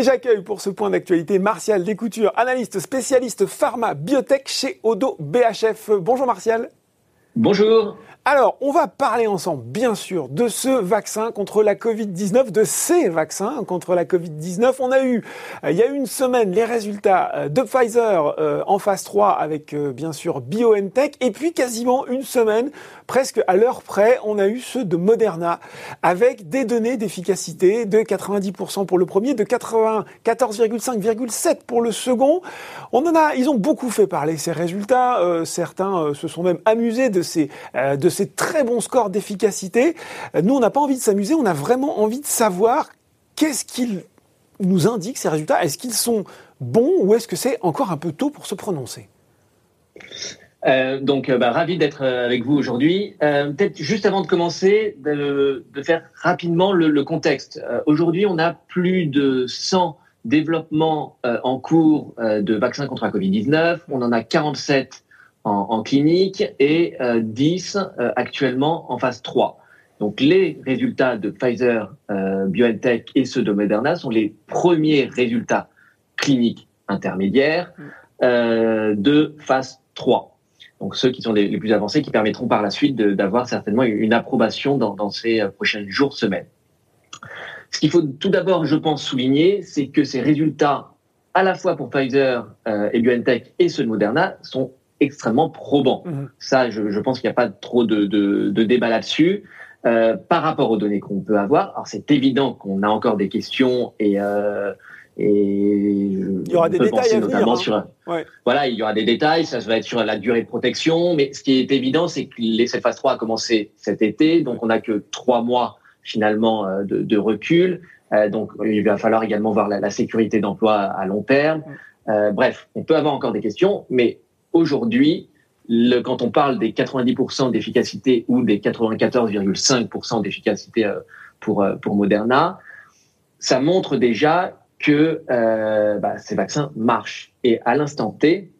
Et j'accueille pour ce point d'actualité Martial Descoutures, analyste spécialiste pharma biotech chez Odo BHF. Bonjour Martial. Bonjour. Alors, on va parler ensemble, bien sûr, de ce vaccin contre la Covid-19, de ces vaccins contre la Covid-19. On a eu, euh, il y a une semaine, les résultats euh, de Pfizer euh, en phase 3 avec, bien sûr, BioNTech. Et puis, quasiment une semaine, presque à l'heure près, on a eu ceux de Moderna avec des données d'efficacité de 90% pour le premier, de 94,5,7 pour le second. On en a, ils ont beaucoup fait parler ces résultats. certains se sont même amusés de ces, de ces très bons scores d'efficacité. Nous, on n'a pas envie de s'amuser, on a vraiment envie de savoir qu'est-ce qu'ils nous indiquent, ces résultats. Est-ce qu'ils sont bons ou est-ce que c'est encore un peu tôt pour se prononcer? Euh, donc, euh, bah, ravi d'être euh, avec vous aujourd'hui. Peut-être juste avant de commencer, de, faire rapidement le, contexte. aujourd'hui, on a plus de 100 développements en cours de vaccins contre la Covid-19. On en a 47 en, clinique et 10 euh, euh, actuellement en phase 3. Donc les résultats de Pfizer, euh, BioNTech et ceux de Moderna sont les premiers résultats cliniques intermédiaires mm. de phase 3. Donc ceux qui sont les, plus avancés, qui permettront par la suite d'avoir certainement une approbation dans, dans ces prochains jours, semaines. Ce qu'il faut tout d'abord, je pense, souligner, c'est que ces résultats, à la fois pour Pfizer et BioNTech et ceux de Moderna, sont extrêmement probant. Mhm. Ça, je, je pense qu'il n'y a pas trop de, de, de débat là-dessus. Euh, par rapport aux données qu'on peut avoir, alors c'est évident qu'on a encore des questions et euh, et il y aura des détails à venir, hein. sur ouais. voilà il y aura des détails ça va être sur la durée de protection mais ce qui est évident c'est que les, cette phase 3 a commencé cet été donc on n'a que trois mois finalement euh, de, de recul euh, donc il va falloir également voir la, la sécurité d'emploi à long terme euh, bref on peut avoir encore des questions mais aujourd'hui, quand on parle des 90% d'efficacité ou des 94,5% d'efficacité euh, pour, euh, pour Moderna, ça montre déjà que euh, bah, ces vaccins marchent. Et à l'instant T,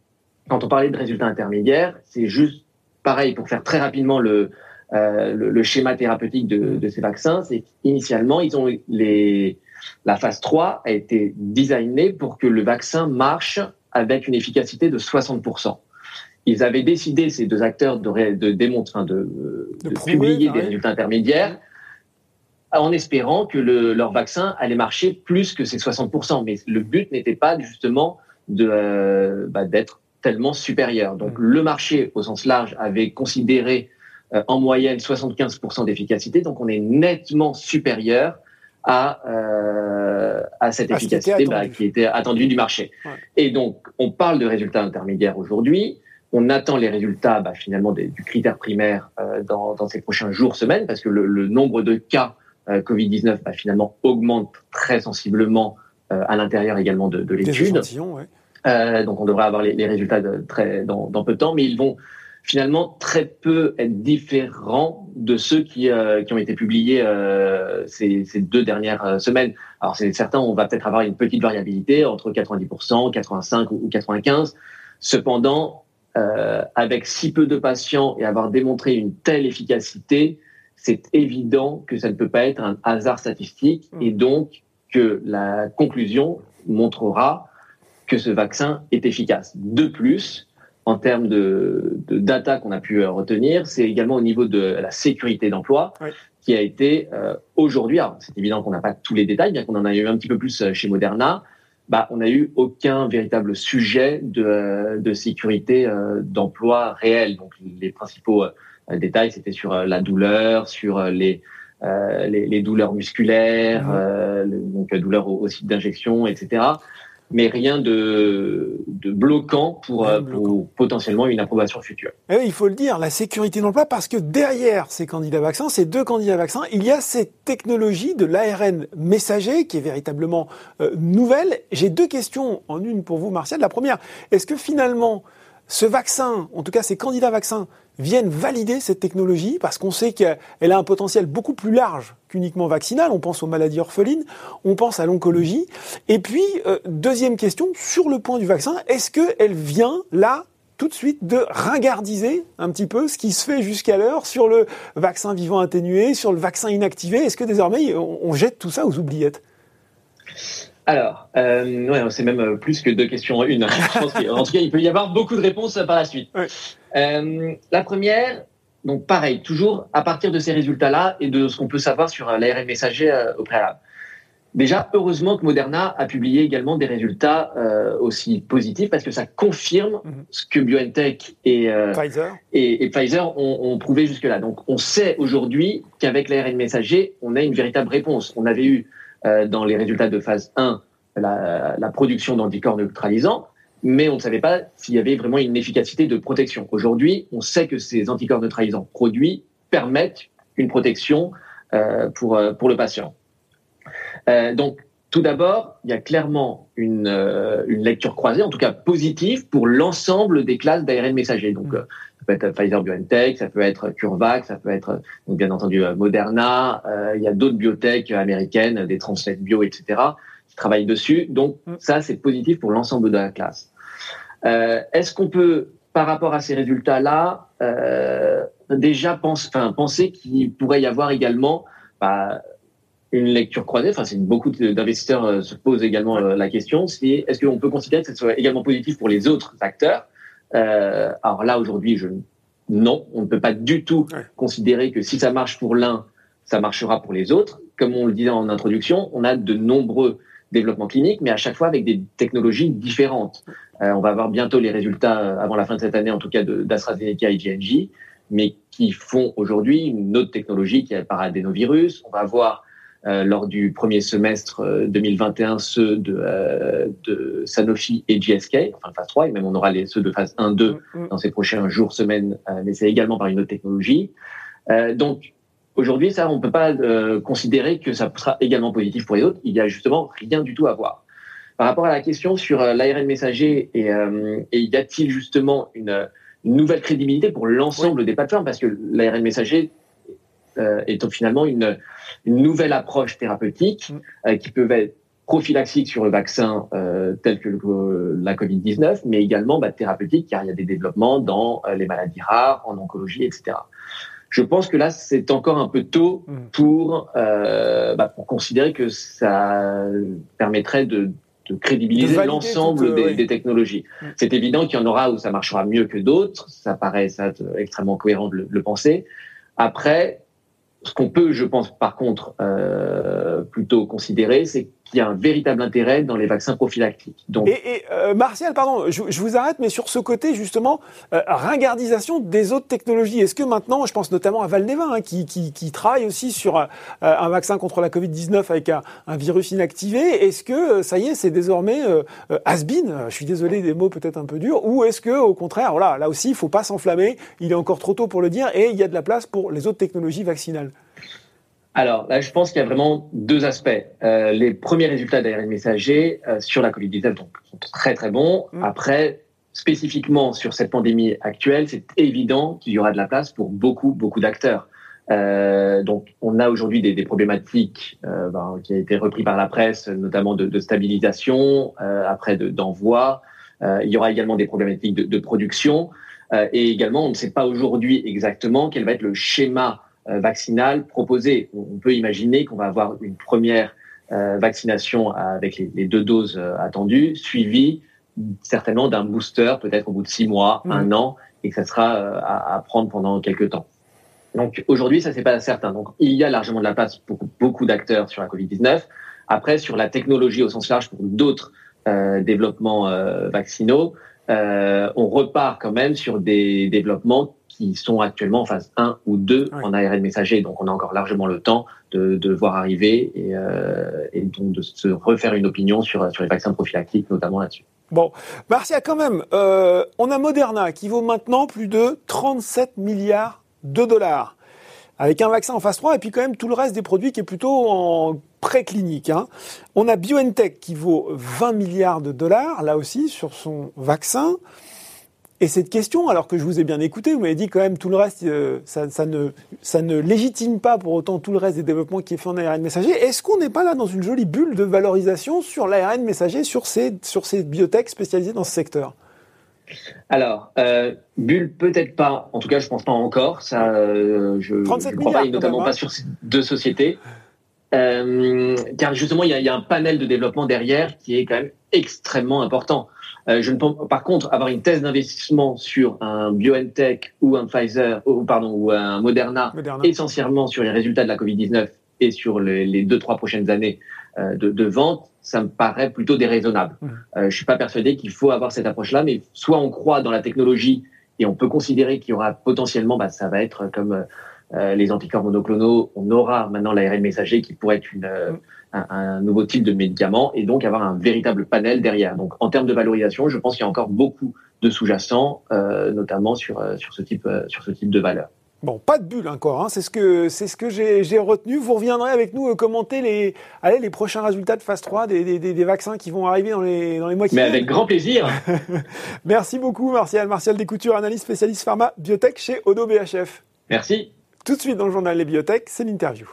quand on parlait de résultats intermédiaires, c'est juste pareil pour faire très rapidement le, le, schéma thérapeutique de, de ces vaccins. C'est qu'initialement, ils ont les, la phase 3 a été designée pour que le vaccin marche avec une efficacité de 60%. Ils avaient décidé, ces deux acteurs, de, de démontrer, de, de, publier des résultats intermédiaires en espérant que le, leur vaccin allait marcher plus que ces 60%. Mais le but n'était pas justement euh, bah, d'être tellement supérieur. Donc mm. le marché, au sens large, avait considéré euh, en moyenne 75% d'efficacité. Donc on est nettement supérieur à, euh, à cette efficacité bah, qui était attendue du marché. Et donc, on parle de résultats intermédiaires aujourd'hui. On attend les résultats bah, finalement des, du critère primaire euh, dans, dans, ces prochains jours, semaines, parce que le, le nombre de cas euh, Covid-19 bah, finalement augmente très sensiblement euh, à l'intérieur également de, de l'étude. Ouais. donc, on devrait avoir les, les résultats de, très, dans, dans peu de temps, mais ils vont finalement très peu être différents de ceux qui, euh, qui ont été publiés euh, ces, ces, deux dernières euh, semaines. Alors c'est certain, on va peut-être avoir une petite variabilité entre 90%, 85 ou 95. Cependant, euh, avec si peu de patients et avoir démontré une telle efficacité, c'est évident que ça ne peut pas être un hasard statistique mmh. et donc que la conclusion montrera que ce vaccin est efficace. De plus, en termes de, de data qu'on a pu euh, retenir, c'est également au niveau de la sécurité d'emploi qui a été euh, aujourd'hui, alors c'est évident qu'on n'a pas tous les détails, bien qu'on en a eu un petit peu plus euh, chez Moderna, bah, on n'a eu aucun véritable sujet de, de sécurité d'emploi réel. Donc les principaux détails, c'était sur la douleur, sur les, les, les, douleurs musculaires, donc douleurs au, au site d'injection, etc mais rien de, de bloquant pour, euh, pour, potentiellement une approbation future. Et eh il faut le dire, la sécurité d'emploi, parce que derrière ces candidats vaccins, ces deux candidats vaccins, il y a cette technologie de l'ARN messager qui est véritablement euh, nouvelle. J'ai deux questions en une pour vous, Martial. La première, est-ce que finalement, ce vaccin, en tout cas ces candidats vaccins, viennent valider cette technologie parce qu'on sait qu'elle a un potentiel beaucoup plus large qu'uniquement vaccinal. On pense aux maladies orphelines, on pense à l'oncologie. Et puis, euh, deuxième question, sur le point du vaccin, est-ce qu'elle vient là tout de suite de ringardiser un petit peu ce qui se fait jusqu'à l'heure sur le vaccin vivant atténué, sur le vaccin inactivé? Est-ce que désormais on jette tout ça aux oubliettes? Alors, euh, ouais, c'est même plus que deux questions en une. en tout cas, il peut y avoir beaucoup de réponses par la suite. Euh, la première, donc pareil, toujours à partir de ces résultats-là et de ce qu'on peut savoir sur l'ARN messager au préalable. Déjà, heureusement que Moderna a publié également des résultats euh, aussi positifs parce que ça confirme mhm. ce que BioNTech et, euh, Pfizer, et, Pfizer ont, ont, prouvé jusque-là. Donc, on sait aujourd'hui qu'avec l'ARN messager, on a une véritable réponse. On avait eu euh, dans les résultats de phase 1 la, la production d'anticorps neutralisants, mais on ne savait pas s'il y avait vraiment une efficacité de protection. Aujourd'hui, on sait que ces anticorps neutralisants produits permettent une protection euh, pour, euh, pour le patient. Euh, donc, tout d'abord, il y a clairement une, euh, une, lecture croisée, en tout cas positive, pour l'ensemble des classes d'ARN messager. Donc, mm. euh, ça peut être Pfizer BioNTech, ça peut être CureVac, ça peut être donc, bien entendu Moderna. il y a d'autres biotech américaines, des Translate Bio, etc., qui travaillent dessus. Donc, mm. ça, c'est positif pour l'ensemble de la classe. Est-ce qu'on peut, par rapport à ces résultats-là, déjà pense, penser qu'il pourrait y avoir également bah, une lecture croisée? Enfin, beaucoup d'investisseurs euh, se posent également euh, la question. Est-ce qu'on peut considérer que ce soit également positif pour les autres acteurs? Euh, Alors là, aujourd'hui, je non, on ne peut pas du tout considérer que si ça marche pour l'un, ça marchera pour les autres. Comme on le disait en introduction, on a de nombreux développements cliniques, mais à chaque fois avec des technologies différentes. Euh, on va avoir bientôt les résultats euh, avant la fin de cette année, en tout cas d'AstraZeneca et GNJ, mais qui font aujourd'hui une autre technologie qui est par adénovirus. On va avoir euh, lors du premier semestre 2021 euh, ceux de, euh, de, Sanofi et GSK, enfin phase 3, et même on aura les, ceux de phase 1, 2 mm, mm. dans ces prochains jours, semaines, mais c'est également par une autre technologie. donc aujourd'hui, ça, on ne peut pas considérer que ça sera également positif pour les autres. Il y a justement rien du tout à voir. Par rapport à la question sur l'ARN messager et, et y a-t-il justement une, une, nouvelle crédibilité pour l'ensemble des plateformes? Parce que l'ARN messager euh, est finalement une, une, nouvelle approche thérapeutique euh, qui peut être prophylaxique sur le vaccin euh, tel que le, la Covid-19, mais également bah, thérapeutique car il y a des développements dans les maladies rares, en oncologie, etc. Je pense que là, c'est encore un peu tôt mm. pour, bah, pour considérer que ça permettrait de, de crédibiliser l'ensemble des, des, technologies. Mm. C'est évident qu'il y en aura où ça marchera mieux que d'autres. Ça paraît ça, extrêmement cohérent de le, le penser. Après, ce qu'on peut, je pense, par contre, euh, plutôt considérer, c'est qu'il y a un véritable intérêt dans les vaccins prophylactiques. Donc... Et, euh, Martial, pardon, je, vous arrête, mais sur ce côté, justement, euh, ringardisation des autres technologies. Est-ce que maintenant, je pense notamment à Valneva, hein, qui, qui, qui, travaille aussi sur euh, un vaccin contre la Covid-19 avec un, virus inactivé, est-ce que, euh, ça y est, c'est désormais euh, has-been Je suis désolé des mots peut-être un peu durs. Ou est-ce que, au contraire, voilà, là aussi, il faut pas s'enflammer, il est encore trop tôt pour le dire, et il y a de la place pour les autres technologies vaccinales? Alors là, je pense qu'il y a vraiment deux aspects. Euh, les premiers résultats d'ARN messager euh, sur la Covid-19 donc, sont très très bons. Mm. Après, spécifiquement sur cette pandémie actuelle, c'est évident qu'il y aura de la place pour beaucoup beaucoup d'acteurs. Euh, donc, on a aujourd'hui des, des, problématiques euh, ben, qui a été repris par la presse, notamment de, de stabilisation, euh, après d'envoi. il y aura également des problématiques de, de production, et également, on ne sait pas aujourd'hui exactement quel va être le schéma euh, vaccinale proposée. On peut imaginer qu'on va avoir une première euh, vaccination avec les, deux doses euh, attendues, suivie certainement d'un booster, peut-être au bout de six mois, mmh. un an, et que ça sera à, prendre pendant quelques temps. Donc aujourd'hui, ça c'est pas certain. Donc il y a largement de la place pour beaucoup d'acteurs sur la Covid-19. Après, sur la technologie au sens large pour d'autres développements vaccinaux, on repart quand même sur des développements qui sont actuellement en phase 1 ou 2 en ARN messager. Donc, on a encore largement le temps de, de voir arriver et, euh, et, donc de se refaire une opinion sur, sur les vaccins prophylactiques, notamment là-dessus. Bon, Marcia, quand même, euh, on a Moderna qui vaut maintenant plus de 37 milliards de dollars avec un vaccin en phase 3 et puis quand même tout le reste des produits qui est plutôt en préclinique. Hein. On a BioNTech qui vaut 20 milliards de dollars, là aussi, sur son vaccin. Et cette question, alors que je vous ai bien écouté, vous m'avez dit quand même tout le reste, euh, ça, ça, ne, ça ne légitime pas pour autant tout le reste des développements qui est fait en ARN messager. Est-ce qu'on n'est pas là dans une jolie bulle de valorisation sur l'ARN messager, sur ces, sur ces biotech spécialisées dans ce secteur? Alors, euh, bulle peut-être pas. En tout cas, je pense pas encore. Ça, euh, je ne crois pas, notamment pas sur ces deux sociétés. Car justement, il y, a, il y, a, un panel de développement derrière qui est quand même extrêmement important. Euh, je ne pense, par contre, avoir une thèse d'investissement sur un BioNTech ou un Pfizer, ou pardon, ou un Moderna, essentiellement sur les résultats de la Covid-19 et sur les, les, deux trois prochaines années euh, de, de, vente, ça me paraît plutôt déraisonnable. Mmh. Euh, je suis pas persuadé qu'il faut avoir cette approche-là, mais soit on croit dans la technologie et on peut considérer qu'il y aura potentiellement, bah, ça va être comme euh, les anticorps monoclonaux, on aura maintenant l'ARN messager qui pourrait être une, euh, un, un, nouveau type de médicament et donc avoir un véritable panel derrière. Donc en termes de valorisation, je pense qu'il y a encore beaucoup de sous-jacents, euh, notamment sur, sur, ce type, sur ce type de valeur. Bon, pas de bulle encore, hein. c'est ce que c'est ce que j'ai retenu. Vous reviendrez avec nous commenter les allez, les prochains résultats de phase 3 des, des, des, vaccins qui vont arriver dans les dans les mois qui viennent. Mais avec grand plaisir. Merci beaucoup Martial, Martial Descoutures, analyste spécialiste pharma biotech chez Odo BHF. Merci. Tout de suite dans le journal Les Biotech, c'est l'interview.